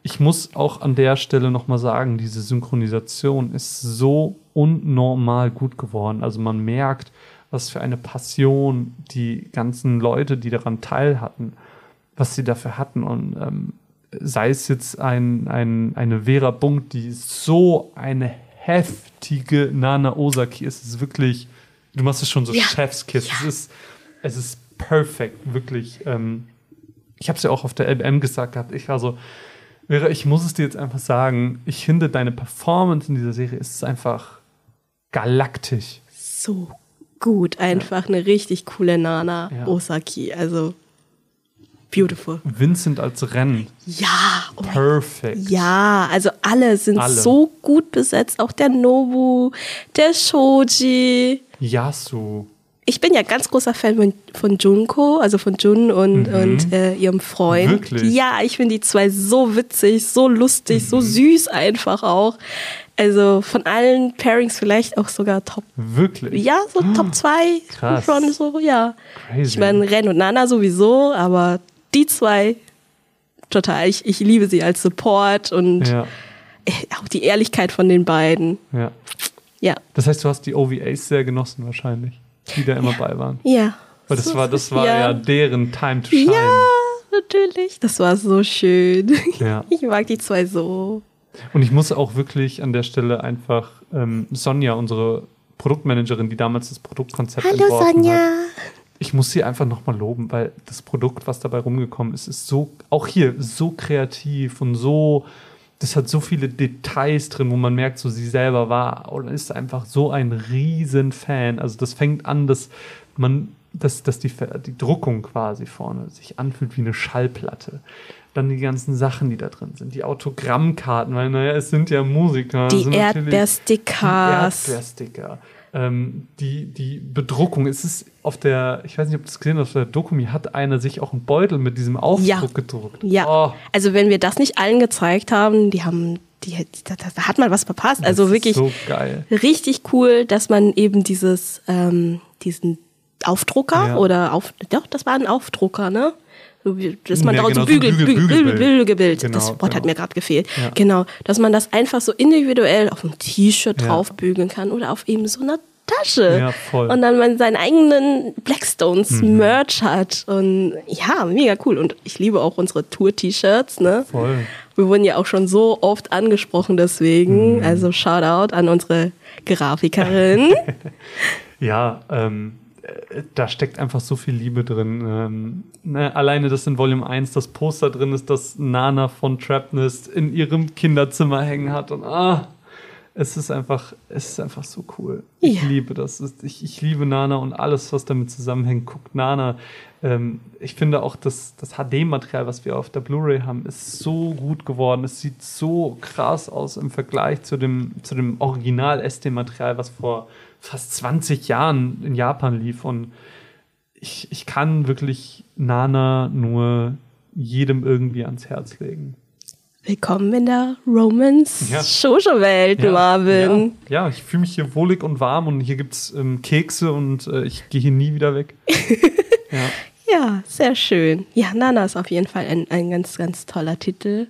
ich muss auch an der Stelle nochmal sagen, diese Synchronisation ist so unnormal gut geworden. Also man merkt, was für eine Passion die ganzen Leute, die daran teil hatten, was sie dafür hatten. Und ähm, sei es jetzt ein, ein, eine Vera Bunk, die so eine heftige Nana Osaki ist, es ist wirklich, du machst es schon so ja. Chefskiss. Ja. Es ist, es ist perfekt, wirklich. Ähm, ich habe es ja auch auf der LBM gesagt gehabt. Ich war so, Vera, ich muss es dir jetzt einfach sagen, ich finde deine Performance in dieser Serie ist einfach galaktisch. So gut, einfach ja. eine richtig coole Nana ja. Osaki, also beautiful. Vincent als Rennen. Ja. Oh Perfekt. Ja, also alle sind alle. so gut besetzt, auch der Nobu, der Shoji. Yasu ich bin ja ganz großer Fan von, von Junko, also von Jun und, mhm. und äh, ihrem Freund. Wirklich? Ja, ich finde die zwei so witzig, so lustig, mhm. so süß einfach auch. Also von allen Pairings vielleicht auch sogar Top. Wirklich? Ja, so oh, Top 2. Krass. So, ja. Crazy. Ich meine, Ren und Nana sowieso, aber die zwei total. Ich, ich liebe sie als Support und ja. auch die Ehrlichkeit von den beiden. Ja. Ja. Das heißt, du hast die OVAs sehr genossen wahrscheinlich die da immer ja. bei waren. Ja. Weil das war, das war ja. ja deren Time to shine. Ja, natürlich. Das war so schön. Ja. Ich mag die zwei so. Und ich muss auch wirklich an der Stelle einfach ähm, Sonja, unsere Produktmanagerin, die damals das Produktkonzept Hallo, entworfen Sonja. hat. Ich muss sie einfach nochmal loben, weil das Produkt, was dabei rumgekommen ist, ist so, auch hier, so kreativ und so das hat so viele Details drin, wo man merkt, so sie selber war oder ist einfach so ein Riesenfan. Also das fängt an, dass man dass, dass die, die Druckung quasi vorne sich anfühlt wie eine Schallplatte. Dann die ganzen Sachen, die da drin sind. Die Autogrammkarten, weil, naja, es sind ja Musiker. Die Erdbeerstickers. Die Erdbeersticker. Ähm, die, die Bedruckung. Es ist auf der, ich weiß nicht, ob du es gesehen hast, auf der Dokumi hat einer sich auch einen Beutel mit diesem Aufdruck ja. gedruckt. Ja. Oh. Also, wenn wir das nicht allen gezeigt haben, die haben die, da, da, hat man was verpasst. Also das wirklich so geil. richtig cool, dass man eben dieses, ähm, diesen Aufdrucker ja. oder auf, doch, das war ein Aufdrucker, ne? Dass man ja, da genau, so Bügel, Bügel, Bügel, Bügel, Bügelbild, genau, das Wort genau. hat mir gerade gefehlt. Ja. Genau, dass man das einfach so individuell auf ein T-Shirt ja. draufbügeln kann oder auf eben so einer Tasche. Ja, voll. Und dann man seinen eigenen Blackstones mhm. Merch hat. Und ja, mega cool. Und ich liebe auch unsere Tour-T-Shirts, ne? Voll. Wir wurden ja auch schon so oft angesprochen deswegen. Mhm. Also Shoutout an unsere Grafikerin. ja, ähm, da steckt einfach so viel Liebe drin. Ähm, ne, alleine, dass in Volume 1 das Poster drin ist, das Nana von Trapnest in ihrem Kinderzimmer hängen hat. Und ah, es ist einfach, es ist einfach so cool. Ja. Ich liebe das. Ich, ich liebe Nana und alles, was damit zusammenhängt. Guckt Nana. Ähm, ich finde auch, dass das HD-Material, was wir auf der Blu-ray haben, ist so gut geworden. Es sieht so krass aus im Vergleich zu dem, zu dem Original-SD-Material, was vor fast 20 Jahren in Japan lief. Und ich, ich kann wirklich Nana nur jedem irgendwie ans Herz legen. Willkommen in der Romance-Shoujo-Welt, ja. Marvin. Ja, ja ich fühle mich hier wohlig und warm und hier gibt es ähm, Kekse und äh, ich gehe hier nie wieder weg. ja. ja, sehr schön. Ja, Nana ist auf jeden Fall ein, ein ganz, ganz toller Titel.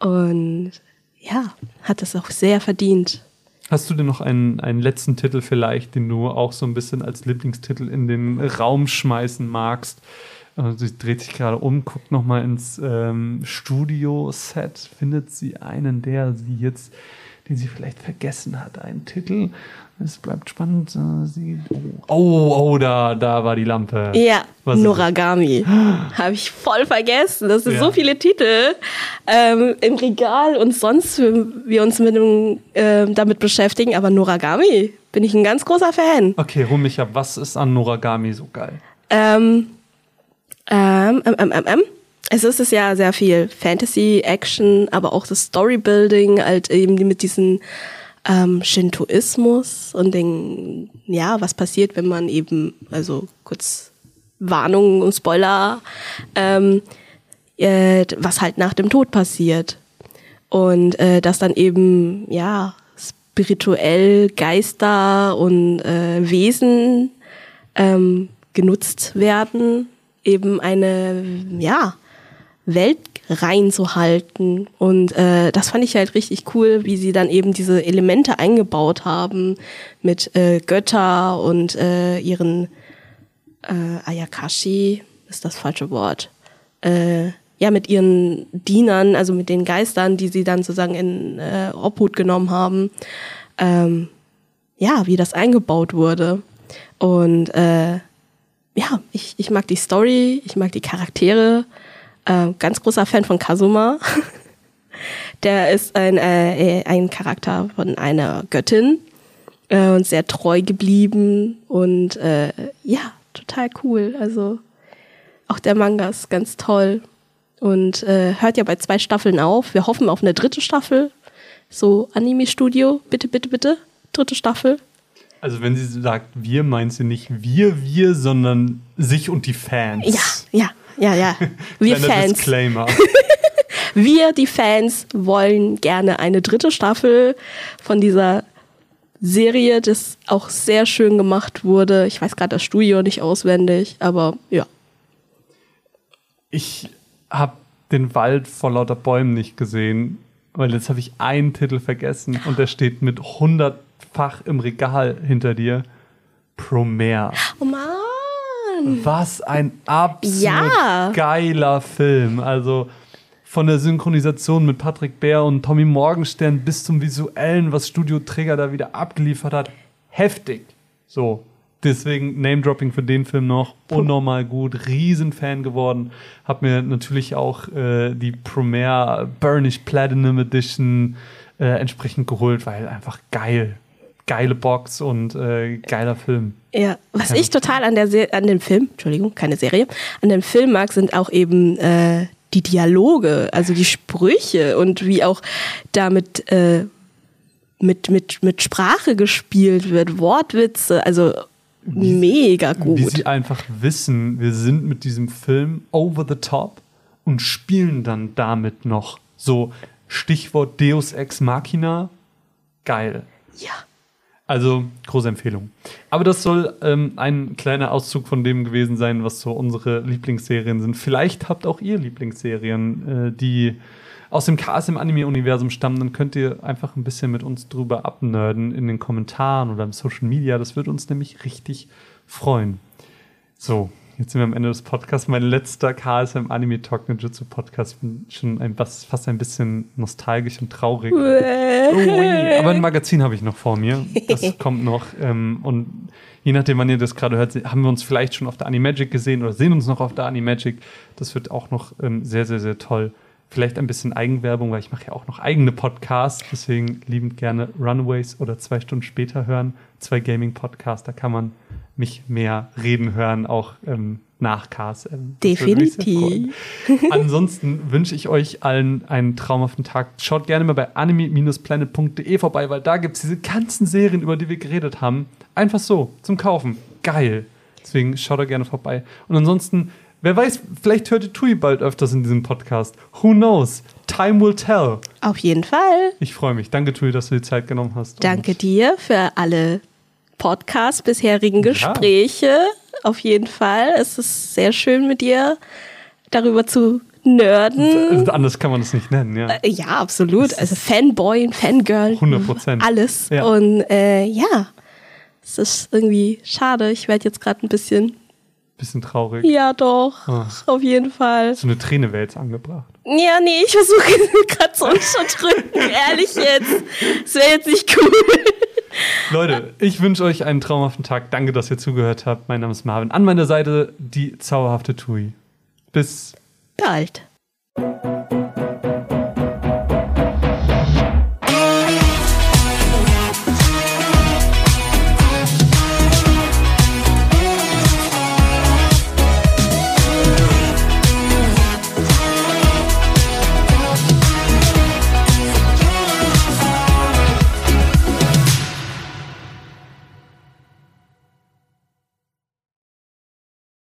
Und ja, hat es auch sehr verdient. Hast du denn noch einen, einen letzten Titel vielleicht, den du auch so ein bisschen als Lieblingstitel in den Raum schmeißen magst? Also sie dreht sich gerade um, guckt nochmal ins ähm, Studio-Set, findet sie einen, der sie jetzt, den sie vielleicht vergessen hat, einen Titel. Es bleibt spannend. Äh, sie, oh, oh, da, da war die Lampe. Ja, Was Noragami. Habe ich voll vergessen. Das sind ja. so viele Titel ähm, im Regal und sonst wir uns mit dem, äh, damit beschäftigen. Aber Noragami bin ich ein ganz großer Fan. Okay, hol mich ab. Was ist an Noragami so geil? Ähm, ähm, ähm, ähm, ähm. Es ist es ja sehr viel Fantasy, Action, aber auch das Storybuilding, halt eben mit diesen ähm, Shintoismus und den, ja, was passiert, wenn man eben, also kurz Warnung und Spoiler, ähm, äh, was halt nach dem Tod passiert. Und äh, dass dann eben, ja, spirituell Geister und äh, Wesen ähm, genutzt werden eben eine, ja, Welt reinzuhalten. Und äh, das fand ich halt richtig cool, wie sie dann eben diese Elemente eingebaut haben mit äh, Götter und äh, ihren äh, Ayakashi, ist das falsche Wort. Äh, ja, mit ihren Dienern, also mit den Geistern, die sie dann sozusagen in äh, Obhut genommen haben. Ähm, ja, wie das eingebaut wurde. Und äh, ja, ich, ich mag die Story, ich mag die Charaktere. Äh, ganz großer Fan von Kazuma. Der ist ein, äh, ein Charakter von einer Göttin äh, und sehr treu geblieben und äh, ja, total cool. Also auch der Manga ist ganz toll und äh, hört ja bei zwei Staffeln auf. Wir hoffen auf eine dritte Staffel. So Anime Studio, bitte, bitte, bitte, dritte Staffel. Also wenn sie sagt wir, meint sie nicht wir, wir, sondern sich und die Fans. Ja, ja, ja, ja. Wir Fans. Disclaimer. wir, die Fans, wollen gerne eine dritte Staffel von dieser Serie, das auch sehr schön gemacht wurde. Ich weiß gerade das Studio nicht auswendig, aber ja. Ich habe den Wald vor lauter Bäumen nicht gesehen, weil jetzt habe ich einen Titel vergessen und der steht mit 100 Fach im Regal hinter dir. Promare. Oh Mann. Was ein absolut ja. geiler Film. Also von der Synchronisation mit Patrick Bär und Tommy Morgenstern bis zum visuellen, was Studio Träger da wieder abgeliefert hat. Heftig. So. Deswegen Name-Dropping für den Film noch. Unnormal gut. Riesenfan geworden. Hab mir natürlich auch äh, die Premiere Burnish Platinum Edition äh, entsprechend geholt, weil einfach geil geile Box und äh, geiler Film. Ja, was ja. ich total an, der Se an dem Film, Entschuldigung, keine Serie, an dem Film mag, sind auch eben äh, die Dialoge, also die Sprüche und wie auch damit äh, mit, mit, mit Sprache gespielt wird, Wortwitze, also wie, mega gut. Wie sie einfach wissen, wir sind mit diesem Film over the top und spielen dann damit noch so Stichwort Deus Ex Machina. Geil. Ja. Also große Empfehlung. Aber das soll ähm, ein kleiner Auszug von dem gewesen sein, was so unsere Lieblingsserien sind. Vielleicht habt auch ihr Lieblingsserien, äh, die aus dem KSM-Anime-Universum stammen, dann könnt ihr einfach ein bisschen mit uns drüber abnerden in den Kommentaren oder im Social Media. Das würde uns nämlich richtig freuen. So, jetzt sind wir am Ende des Podcasts. Mein letzter KSM Anime Talk Ninjutsu Podcast. Bin schon ein, fast ein bisschen nostalgisch und traurig. Aber ein Magazin habe ich noch vor mir. Das kommt noch. Ähm, und je nachdem, wann ihr das gerade hört, haben wir uns vielleicht schon auf der Animagic gesehen oder sehen uns noch auf der Animagic. Das wird auch noch ähm, sehr, sehr, sehr toll vielleicht ein bisschen Eigenwerbung, weil ich mache ja auch noch eigene Podcasts. Deswegen liebend gerne Runaways oder zwei Stunden später hören. Zwei Gaming-Podcasts, da kann man mich mehr reden hören, auch ähm, nach KSM. Definitiv. Ansonsten wünsche ich euch allen einen traumhaften Tag. Schaut gerne mal bei anime-planet.de vorbei, weil da gibt es diese ganzen Serien, über die wir geredet haben. Einfach so, zum Kaufen. Geil. Deswegen schaut da gerne vorbei. Und ansonsten Wer weiß, vielleicht hört ihr Tui bald öfters in diesem Podcast. Who knows? Time will tell. Auf jeden Fall. Ich freue mich. Danke, Tui, dass du die Zeit genommen hast. Danke dir für alle Podcasts, bisherigen Gespräche. Ja. Auf jeden Fall. Es ist sehr schön mit dir darüber zu nerden. Also anders kann man das nicht nennen, ja. Äh, ja, absolut. Also Fanboy, Fangirl. 100 Prozent. Alles. Ja. Und äh, ja, es ist irgendwie schade. Ich werde jetzt gerade ein bisschen Bisschen traurig. Ja, doch. Ach. Auf jeden Fall. So eine Träne wäre jetzt angebracht. Ja, nee, ich versuche gerade zu unterdrücken. Ehrlich jetzt. Das wäre jetzt nicht cool. Leute, ich wünsche euch einen traumhaften Tag. Danke, dass ihr zugehört habt. Mein Name ist Marvin. An meiner Seite die zauberhafte Tui. Bis bald.